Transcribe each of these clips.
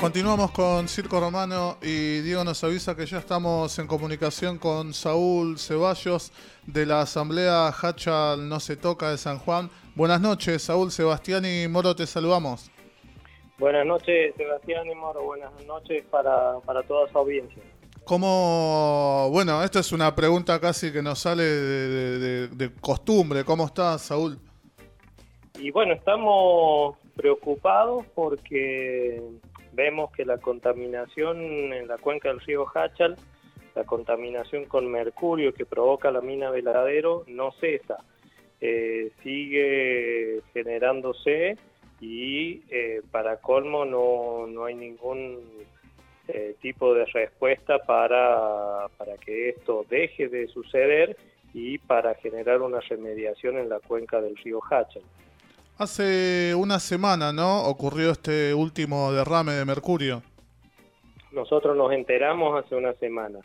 Continuamos con Circo Romano y Diego nos avisa que ya estamos en comunicación con Saúl Ceballos de la Asamblea Hachal No Se Toca de San Juan. Buenas noches, Saúl, Sebastián y Moro, te saludamos. Buenas noches, Sebastián y Moro. Buenas noches para, para toda su audiencia. ¿Cómo, bueno, esta es una pregunta casi que nos sale de, de costumbre. ¿Cómo estás, Saúl? Y bueno, estamos preocupados porque vemos que la contaminación en la cuenca del río Hachal, la contaminación con mercurio que provoca la mina Veladero, no cesa. Eh, sigue generándose y eh, para colmo no, no hay ningún eh, tipo de respuesta para, para que esto deje de suceder y para generar una remediación en la cuenca del río Hachal. Hace una semana, ¿no? Ocurrió este último derrame de mercurio. Nosotros nos enteramos hace una semana.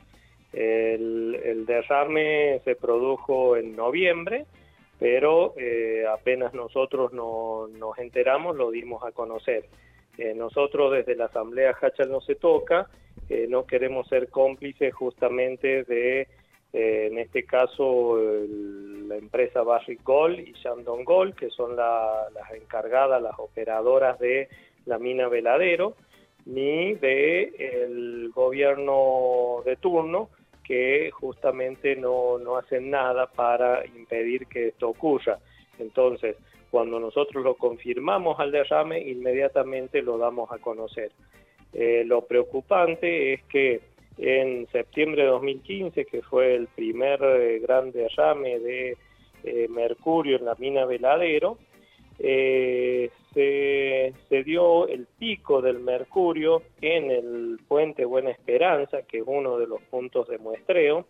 El, derrame se produjo en noviembre, pero eh, apenas nosotros no, nos enteramos lo dimos a conocer. Eh, nosotros desde la Asamblea Hachal no se toca, eh, no queremos ser cómplices justamente de eh, en este caso la empresa Barrick Gold y Shandong Gold, que son las encargadas, las operadoras de la mina Veladero, ni de el gobierno de turno, que justamente no, no hacen nada para impedir que esto ocurra. Entonces, cuando nosotros lo confirmamos al derrame, inmediatamente lo damos a conocer. Eh, lo preocupante es que en septiembre de 2015, que fue el primer eh, gran derrame de eh, mercurio en la mina Veladero, eh, se, se, dio el pico del mercurio en el puente Buena Esperanza, que es uno de los puntos de muestreo,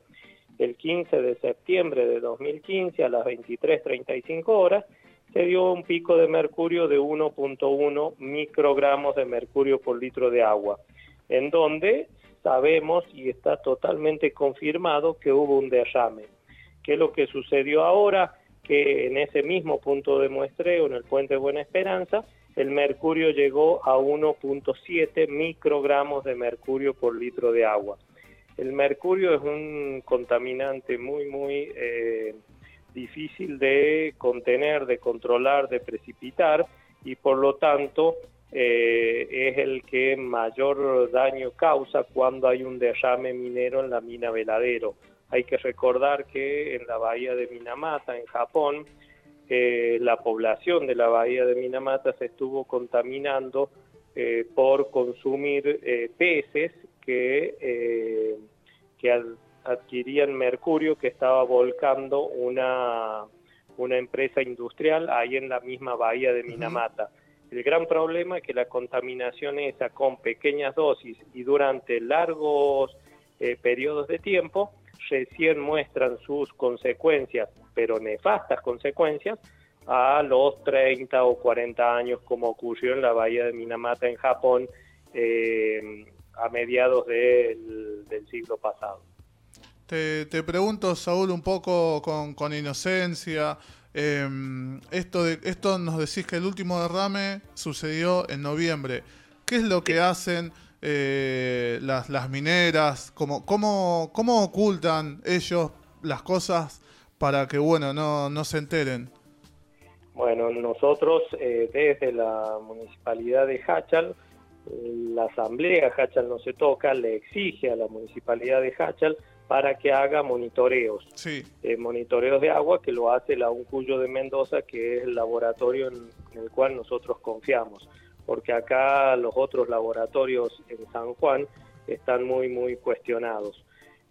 el 15 de septiembre de 2015 a las 23.35 horas, se dio un pico de mercurio de 1.1 microgramos de mercurio por litro de agua, en donde sabemos y está totalmente confirmado que hubo un derrame. ¿Qué es lo que sucedió ahora? Que en ese mismo punto de muestreo, en el puente Buena Esperanza, el mercurio llegó a 1.7 microgramos de mercurio por litro de agua. El mercurio es un contaminante muy, muy eh, difícil de contener, de controlar, de precipitar y por lo tanto eh, es el que mayor daño causa cuando hay un derrame minero en la mina Veladero. Hay que recordar que en la bahía de Minamata, en Japón, eh, la población de la bahía de Minamata se estuvo contaminando eh, por consumir peces que, que adquirían mercurio que estaba volcando una, una empresa industrial ahí en la misma bahía de Minamata. El gran problema es que la contaminación esa con pequeñas dosis y durante largos eh, periodos de tiempo recién muestran sus consecuencias, pero nefastas consecuencias, a los 30 o 40 años como ocurrió en la bahía de Minamata en Japón eh, a mediados del, siglo pasado. Te, pregunto, Saúl, un poco con inocencia, eh, esto, de, esto nos decís que el último derrame sucedió en noviembre. ¿Qué es lo que hacen eh, las, las mineras? ¿Cómo, cómo, ¿Cómo ocultan ellos las cosas para que bueno no, no se enteren? Bueno, nosotros eh, desde la municipalidad de Hachal, la asamblea Hachal no se toca, le exige a la municipalidad de Hachal para que haga monitoreos, sí. eh, monitoreos de agua que lo hace la UNCUYO de Mendoza, que es el laboratorio en, el cual nosotros confiamos, porque acá los otros laboratorios en San Juan están muy, muy cuestionados.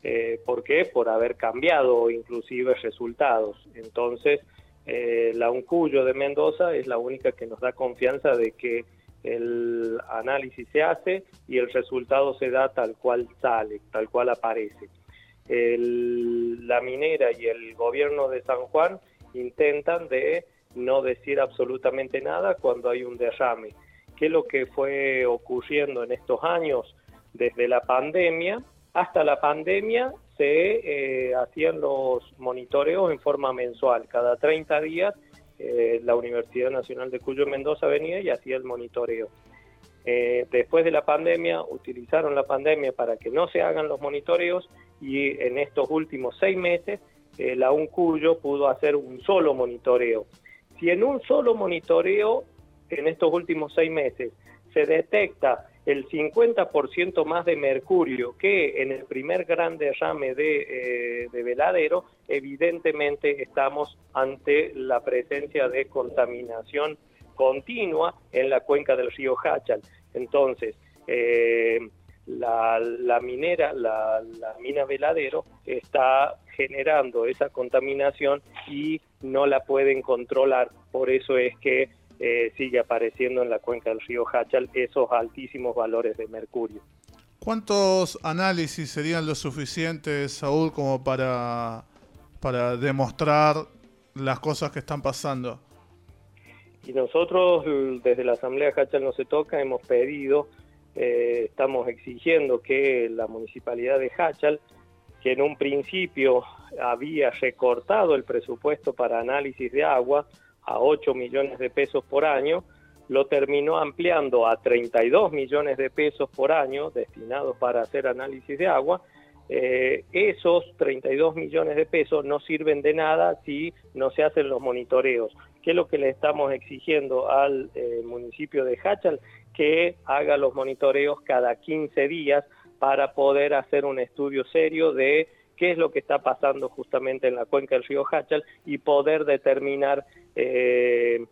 Eh, ¿Por qué? Por haber cambiado inclusive resultados. Entonces, eh, la UNCUYO de Mendoza es la única que nos da confianza de que el análisis se hace y el resultado se da tal cual sale, tal cual aparece el, la minera y el gobierno de San Juan intentan de no decir absolutamente nada cuando hay un derrame. ¿Qué es lo que fue ocurriendo en estos años desde la pandemia? Hasta la pandemia se eh, hacían los monitoreos en forma mensual. Cada 30 días eh, la Universidad Nacional de Cuyo Mendoza venía y hacía el monitoreo. eh, después de la pandemia, utilizaron la pandemia para que no se hagan los monitoreos y en estos últimos seis meses eh, la UNCUYO pudo hacer un solo monitoreo. Si en un solo monitoreo, en estos últimos seis meses, se detecta el 50% más de mercurio que en el primer gran derrame de, eh, de, veladero, evidentemente estamos ante la presencia de contaminación continua en la cuenca del río Hachal. Entonces, eh, la, minera, la, mina veladero está generando esa contaminación y no la pueden controlar. Por eso es que eh, sigue apareciendo en la cuenca del río Hachal esos altísimos valores de mercurio. ¿Cuántos análisis serían lo suficientes, Saúl, como para, para demostrar las cosas que están pasando? Y nosotros desde la Asamblea Hachal No Se Toca hemos pedido, eh, estamos exigiendo que la Municipalidad de Hachal, que en un principio había recortado el presupuesto para análisis de agua a 8 millones de pesos por año, lo terminó ampliando a 32 millones de pesos por año destinados para hacer análisis de agua. Eh, esos 32 millones de pesos no sirven de nada si no se hacen los monitoreos. ¿Qué es lo que le estamos exigiendo al eh, municipio de Hachal? Que haga los monitoreos cada 15 días para poder hacer un estudio serio de qué es lo que está pasando justamente en la cuenca del río Hachal y poder determinar eh,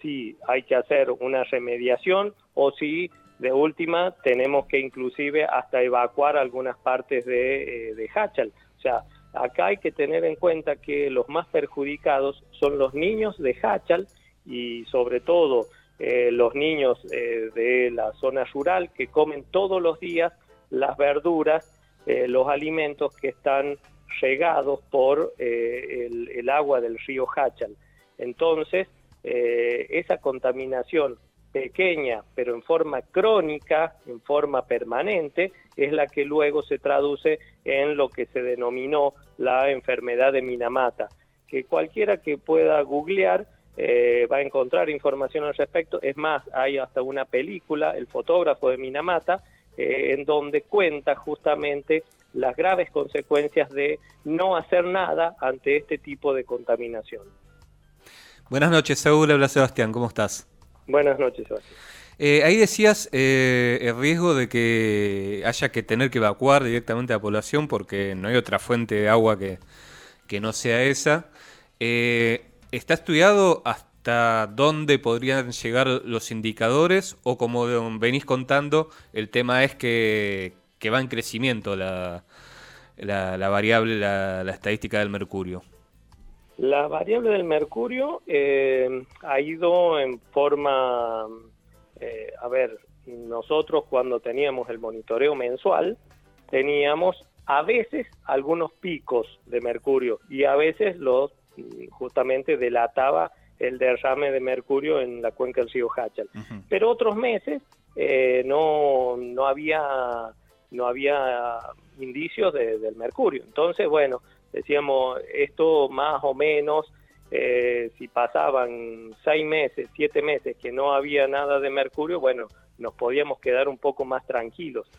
si hay que hacer una remediación o si de última tenemos que inclusive hasta evacuar algunas partes de, eh, Hachal. O sea, acá hay que tener en cuenta que los más perjudicados son los niños de Hachal y sobre todo eh, los niños eh, de la zona rural que comen todos los días las verduras, eh, los alimentos que están regados por el, el, agua del río Hachal. Entonces, esa contaminación pequeña, pero en forma crónica, en forma permanente, es la que luego se traduce en lo que se denominó la enfermedad de Minamata, que cualquiera que pueda googlear eh, va a encontrar información al respecto. Es más, hay hasta una película, El fotógrafo de Minamata, eh, en donde cuenta justamente las graves consecuencias de no hacer nada ante este tipo de contaminación. Buenas noches, Saúl. Habla Sebastián. ¿Cómo estás? Buenas noches, Sebastián. Eh, ahí decías eh, el riesgo de que haya que tener que evacuar directamente a la población porque no hay otra fuente de agua que, que no sea esa. Eh, ¿Está estudiado hasta dónde podrían llegar los indicadores? O como venís contando, el tema es que, que va en crecimiento la, la, variable, la, la estadística del mercurio. La variable del mercurio eh, ha ido en forma, eh, a ver, nosotros cuando teníamos el monitoreo mensual, teníamos a veces algunos picos de mercurio y a veces los justamente delataba el derrame de mercurio en la cuenca del río Hachal. Pero otros meses eh, no, no había no había indicios de, del mercurio. Entonces, bueno, decíamos, esto más o menos, eh, si pasaban seis meses, siete meses que no había nada de mercurio, bueno, nos podíamos quedar un poco más tranquilos.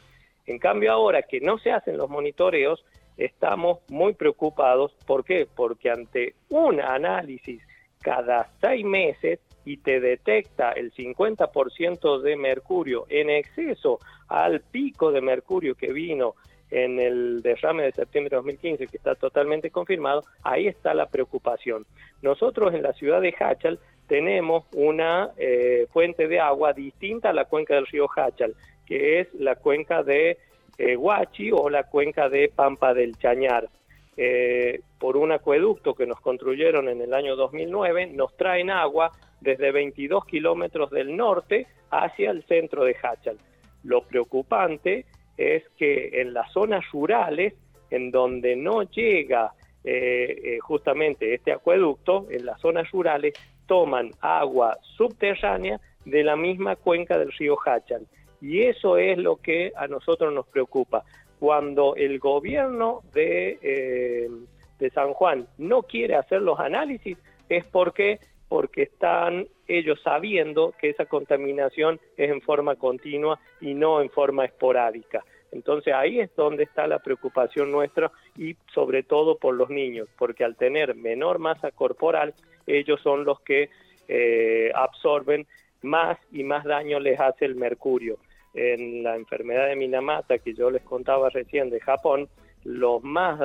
En cambio ahora que no se hacen los monitoreos, estamos muy preocupados. ¿Por qué? Porque ante un análisis cada seis meses y te detecta el 50% de mercurio en exceso al pico de mercurio que vino en el derrame de septiembre de 2015, que está totalmente confirmado, ahí está la preocupación. Nosotros en la ciudad de Hachal tenemos una eh, fuente de agua distinta a la cuenca del río Hachal, que es la cuenca de eh, Huachi o la cuenca de Pampa del Chañar. Eh, por un acueducto que nos construyeron en el año 2009, nos traen agua desde 22 kilómetros del norte hacia el centro de Hachal. Lo preocupante es que en las zonas rurales, en donde no llega eh, justamente este acueducto, en las zonas rurales toman agua subterránea de la misma cuenca del río Hachal. Y eso es lo que a nosotros nos preocupa. Cuando el gobierno de, eh, de San Juan no quiere hacer los análisis, es porque, porque están ellos sabiendo que esa contaminación es en forma continua y no en forma esporádica. Entonces ahí es donde está la preocupación nuestra y sobre todo por los niños, porque al tener menor masa corporal, ellos son los que eh, absorben más y más daño les hace el mercurio. En la enfermedad de Minamata que yo les contaba recién de Japón, los más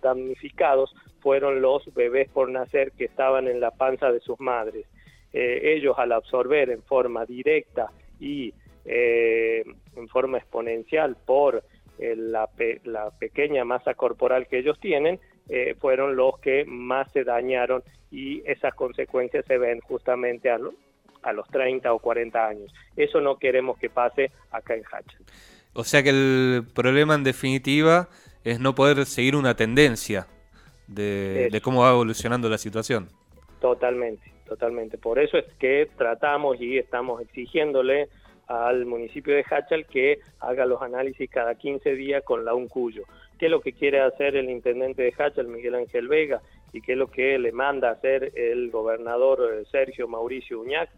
damnificados fueron los bebés por nacer que estaban en la panza de sus madres. Eh, ellos al absorber en forma directa y eh, en forma exponencial por la, la, pequeña masa corporal que ellos tienen, fueron los que más se dañaron y esas consecuencias se ven justamente a, a los 30 o 40 años. Eso no queremos que pase acá en Hatch. O sea que el problema en definitiva es no poder seguir una tendencia de, cómo va evolucionando la situación. Totalmente, totalmente. Por eso es que tratamos y estamos exigiéndole al municipio de Hachal que haga los análisis cada 15 días con la UNCUYO. ¿Qué es lo que quiere hacer el intendente de Hachal, Miguel Ángel Vega? ¿Y qué es lo que le manda hacer el gobernador eh, Sergio Mauricio Uñac?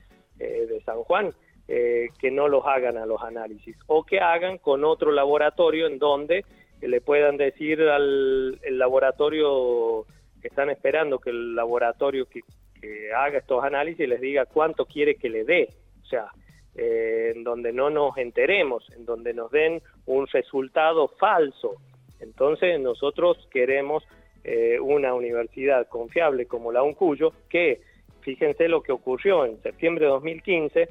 Eh, de San Juan, eh, que no los hagan a los análisis o que hagan con otro laboratorio en donde le puedan decir al laboratorio que están esperando que el laboratorio que, haga estos análisis les diga cuánto quiere que le dé, o sea, eh, en donde no nos enteremos, en donde nos den un resultado falso. Entonces nosotros queremos una universidad confiable como la UNCUYO que fíjense lo que ocurrió en septiembre de 2015.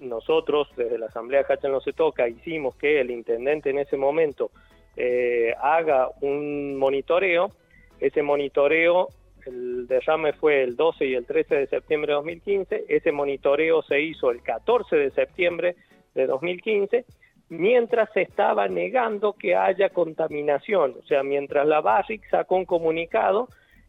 nosotros, desde la Asamblea Hacha no se toca, hicimos que el intendente en ese momento eh, haga un monitoreo. Ese monitoreo, el derrame fue el 12 y el 13 de septiembre de 2015. Ese monitoreo se hizo el 14 de septiembre de 2015 mientras se estaba negando que haya contaminación. O sea, mientras la BASIC sacó un comunicado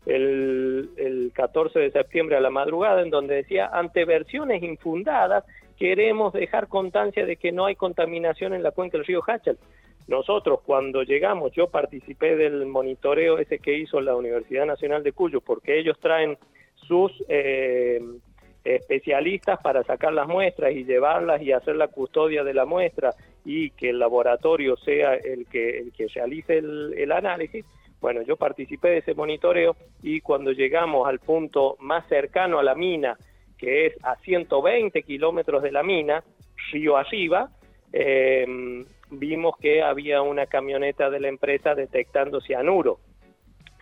el, 14 de septiembre a la madrugada, en donde decía, ante versiones infundadas, queremos dejar constancia de que no hay contaminación en la cuenca del río Hachal. Nosotros cuando llegamos, yo participé del monitoreo ese que hizo la Universidad Nacional de Cuyo, porque ellos traen sus eh, especialistas para sacar las muestras y llevarlas y hacer la custodia de la muestra y que el laboratorio sea el que, el que realice el análisis, bueno, yo participé de ese monitoreo y cuando llegamos al punto más cercano a la mina, que es a 120 kilómetros de la mina, río arriba, em, vimos que había una camioneta de la empresa detectando cianuro.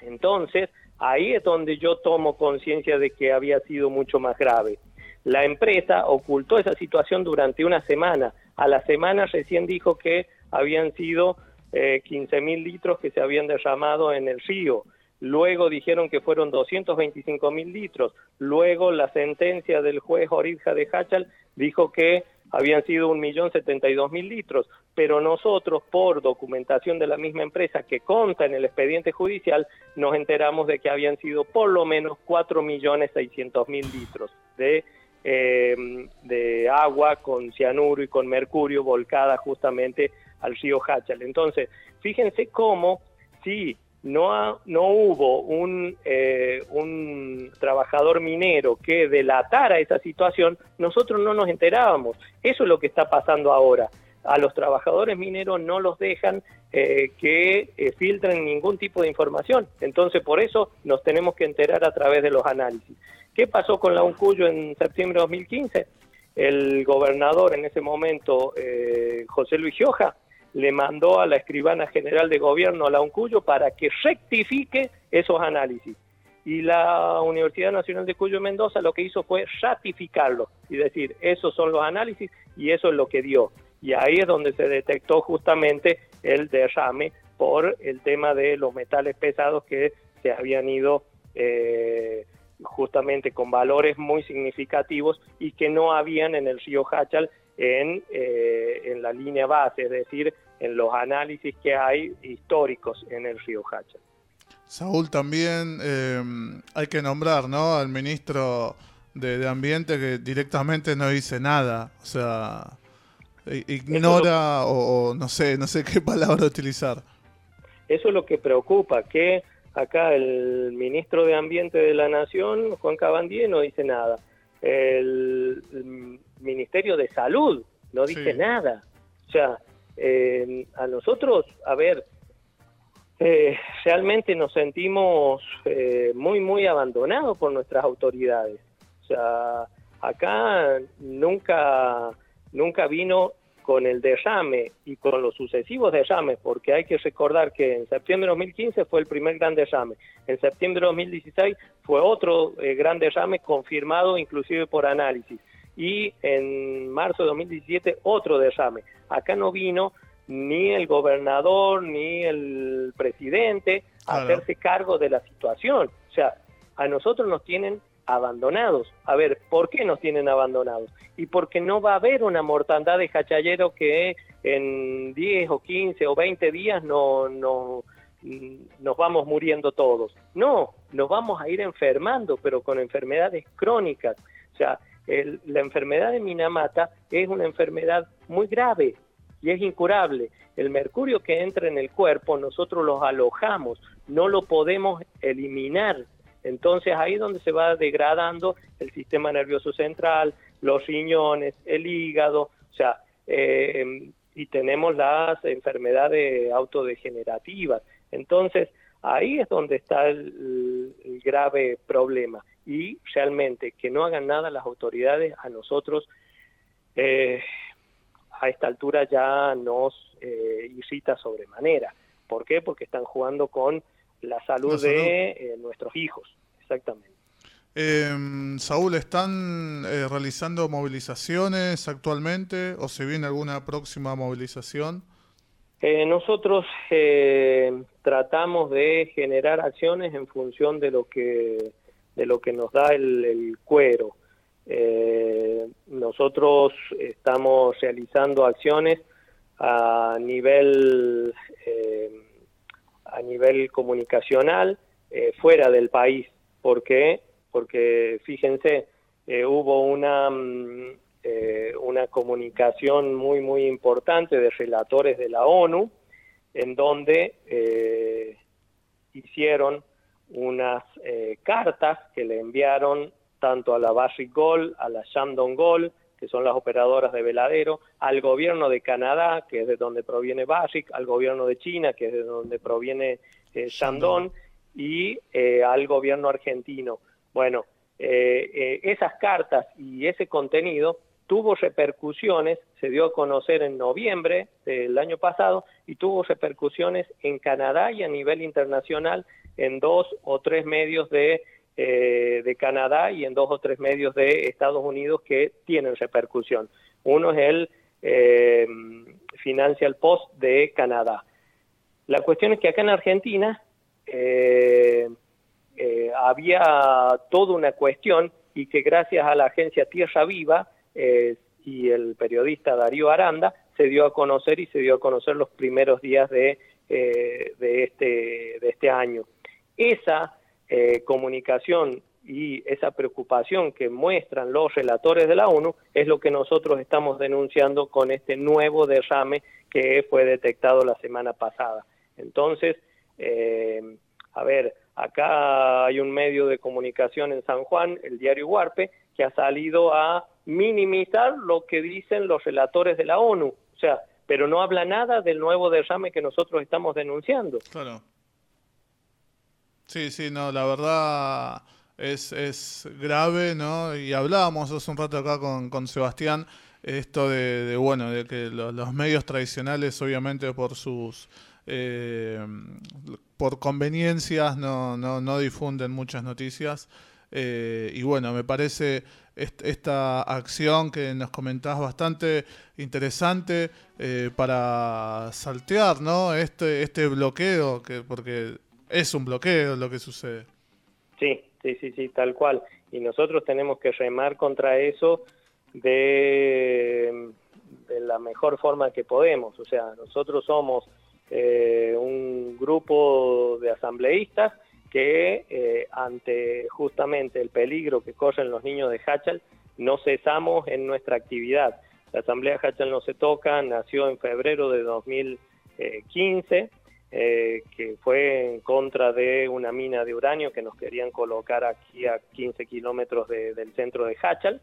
Entonces, ahí es donde yo tomo conciencia de que había sido mucho más grave. La empresa ocultó esa situación durante una semana. A la semana recién dijo que habían sido eh, 15 mil litros que se habían derramado en el río. Luego dijeron que fueron 225 mil litros. Luego la sentencia del juez Orizja de Hachal dijo que habían sido 1.072.000 litros, pero nosotros, por documentación de la misma empresa que conta en el expediente judicial, nos enteramos de que habían sido por lo menos 4.600.000 litros de, eh, de agua con cianuro y con mercurio volcada justamente al río Hachal. Entonces, fíjense cómo si no, no hubo un, eh, un trabajador minero que delatara esa situación, nosotros no nos enterábamos. Eso es lo que está pasando ahora. A los trabajadores mineros no los dejan eh, que eh, filtren ningún tipo de información. Entonces, por eso nos tenemos que enterar a través de los análisis. ¿Qué pasó con la UNCUYO en septiembre de 2015? El gobernador en ese momento, José Luis Gioja, le mandó a la escribana general de gobierno, a la UNCUYO, para que rectifique esos análisis. Y la Universidad Nacional de Cuyo Mendoza lo que hizo fue ratificarlo y decir, esos son los análisis y eso es lo que dio. Y ahí es donde se detectó justamente el derrame por el tema de los metales pesados que se habían ido eh, justamente con valores muy significativos y que no habían en el río Hachal en, eh, en la línea base, es decir, en los análisis que hay históricos en el río Hacha. Saúl, también eh, hay que nombrar ¿no? al ministro de, Ambiente que directamente no dice nada, o sea, ignora o, no sé, no sé qué palabra utilizar. Eso es lo que preocupa, que acá el ministro de Ambiente de la Nación, Juan Cabandier, no dice nada. el, Ministerio de Salud no dice nada. O sea, a nosotros, a ver, eh, realmente nos sentimos eh, muy, muy abandonados por nuestras autoridades. O sea, acá nunca, nunca vino con el derrame y con los sucesivos derrames, porque hay que recordar que en septiembre de 2015 fue el primer gran derrame, en septiembre de 2016 fue otro eh, gran derrame confirmado inclusive por análisis, y en marzo de 2017 otro derrame. Acá no vino ni el gobernador ni el presidente a hacerse cargo de la situación. O sea, a nosotros nos tienen abandonados. A ver, ¿por qué nos tienen abandonados? Y porque no va a haber una mortandad de cachallero que en 10 o 15 o 20 días no, no, nos vamos muriendo todos. No, nos vamos a ir enfermando, pero con enfermedades crónicas. O sea, la enfermedad de Minamata es una enfermedad muy grave y es incurable. El mercurio que entra en el cuerpo nosotros los alojamos, no lo podemos eliminar entonces ahí es donde se va degradando el sistema nervioso central, los riñones, el hígado, o sea, eh, y tenemos las enfermedades autodegenerativas. Entonces ahí es donde está el, grave problema y realmente que no hagan nada las autoridades a nosotros eh, a esta altura ya nos eh, irrita sobremanera. ¿Por qué? Porque están jugando con la salud, de eh, nuestros hijos, exactamente. Em, Saúl, ¿están eh, realizando movilizaciones actualmente o se viene alguna próxima movilización? Eh, nosotros tratamos de generar acciones en función de lo que de lo que nos da el, cuero. nosotros estamos realizando acciones a nivel a nivel comunicacional eh, fuera del país. ¿Por qué? Porque fíjense, eh, hubo una, mm, eh, una comunicación muy, muy importante de relatores de la ONU, en donde hicieron unas cartas que le enviaron tanto a la Barrick Gold, a la Shandong Gold, que son las operadoras de veladero, al gobierno de Canadá, que es de donde proviene Basic, al gobierno de China, que es de donde proviene eh, Shandong, y eh, al gobierno argentino. Bueno, eh, esas cartas y ese contenido tuvo repercusiones, se dio a conocer en noviembre del año pasado y tuvo repercusiones en Canadá y a nivel internacional en dos o tres medios de eh, de Canadá y en dos o tres medios de Estados Unidos que tienen repercusión. Uno es el eh, Financial Post de Canadá. La cuestión es que acá en Argentina eh, había toda una cuestión y que gracias a la agencia Tierra Viva y el periodista Darío Aranda se dio a conocer y se dio a conocer los primeros días de, de, este, de este año. Esa eh, comunicación y esa preocupación que muestran los relatores de la ONU es lo que nosotros estamos denunciando con este nuevo derrame que fue detectado la semana pasada. Entonces, eh, a ver, acá hay un medio de comunicación en San Juan, el diario Huarpe, que ha salido a minimizar lo que dicen los relatores de la ONU, o sea, pero no habla nada del nuevo derrame que nosotros estamos denunciando. Claro. Sí, sí, no, la verdad es, es grave, ¿no? Y hablábamos hace un rato acá con, con Sebastián esto de, bueno, de que los, medios tradicionales, obviamente por sus eh, por conveniencias, no, no, no difunden muchas noticias. Eh, y bueno, me parece esta acción que nos comentás bastante interesante eh, para saltear, ¿no? Este, este bloqueo, que porque es un bloqueo lo que sucede. Sí, sí, sí, sí, tal cual. Y nosotros tenemos que remar contra eso de, la mejor forma que podemos. O sea, nosotros somos eh, un grupo de asambleístas que eh, ante justamente el peligro que corren los niños de Hachal, no cesamos en nuestra actividad. La Asamblea Hachal no se toca, nació en febrero de 2015 eh, que fue en contra de una mina de uranio que nos querían colocar aquí a 15 kilómetros del centro de Hachal,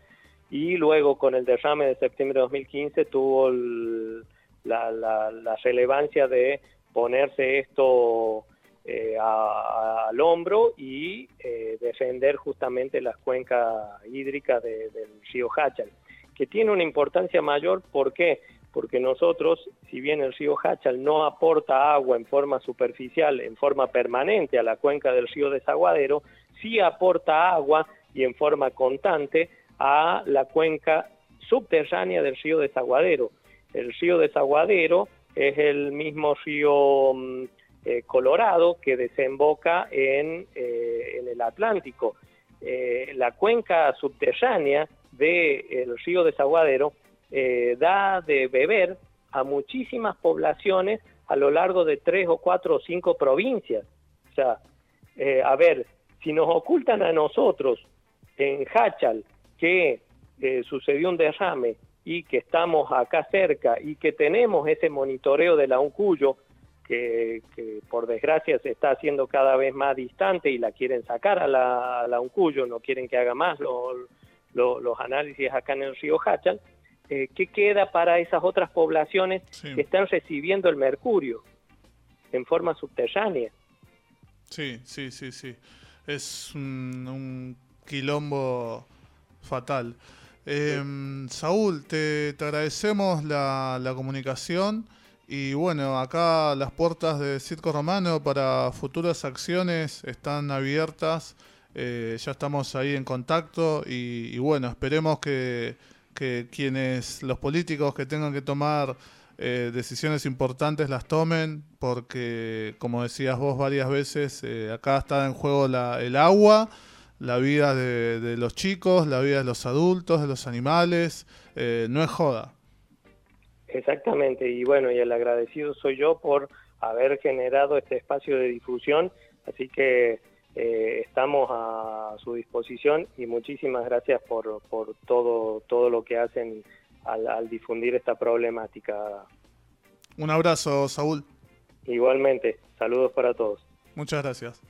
y luego con el derrame de septiembre de 2015 tuvo la, relevancia de ponerse esto eh, al hombro y eh, defender justamente las cuencas hídricas del río Hachal, que tiene una importancia mayor, ¿por qué? porque nosotros, si bien el río Hachal no aporta agua en forma superficial, en forma permanente a la cuenca del río Desaguadero, sí aporta agua y en forma constante a la cuenca subterránea del río Desaguadero. El río Desaguadero es el mismo río mm, eh, Colorado que desemboca en, eh, el Atlántico. Eh, la cuenca subterránea del río Desaguadero da de beber a muchísimas poblaciones a lo largo de tres o cuatro o cinco provincias. O sea, a ver, si nos ocultan a nosotros en Hachal que sucedió un derrame y que estamos acá cerca y que tenemos ese monitoreo de la UNCUYO, que, por desgracia se está haciendo cada vez más distante y la quieren sacar a la, a UNCUYO, no quieren que haga más los análisis acá en el río Hachal, eh, ¿qué queda para esas otras poblaciones que están recibiendo el mercurio en forma subterránea? Sí, sí, sí, sí. Es un, quilombo fatal. Em, Saúl, te, agradecemos la, comunicación y bueno, acá las puertas de Circo Romano para futuras acciones están abiertas. Eh, ya estamos ahí en contacto y bueno, esperemos que quienes, los políticos que tengan que tomar eh, decisiones importantes las tomen, porque como decías vos varias veces, eh, acá está en juego la, el agua, la vida de, los chicos, la vida de los adultos, de los animales, eh, no es joda. Exactamente, y bueno, y el agradecido soy yo por haber generado este espacio de difusión, así que eh, estamos a su disposición y muchísimas gracias por, por todo, todo lo que hacen al, al difundir esta problemática. Un abrazo, Saúl. Igualmente, saludos para todos. Muchas gracias.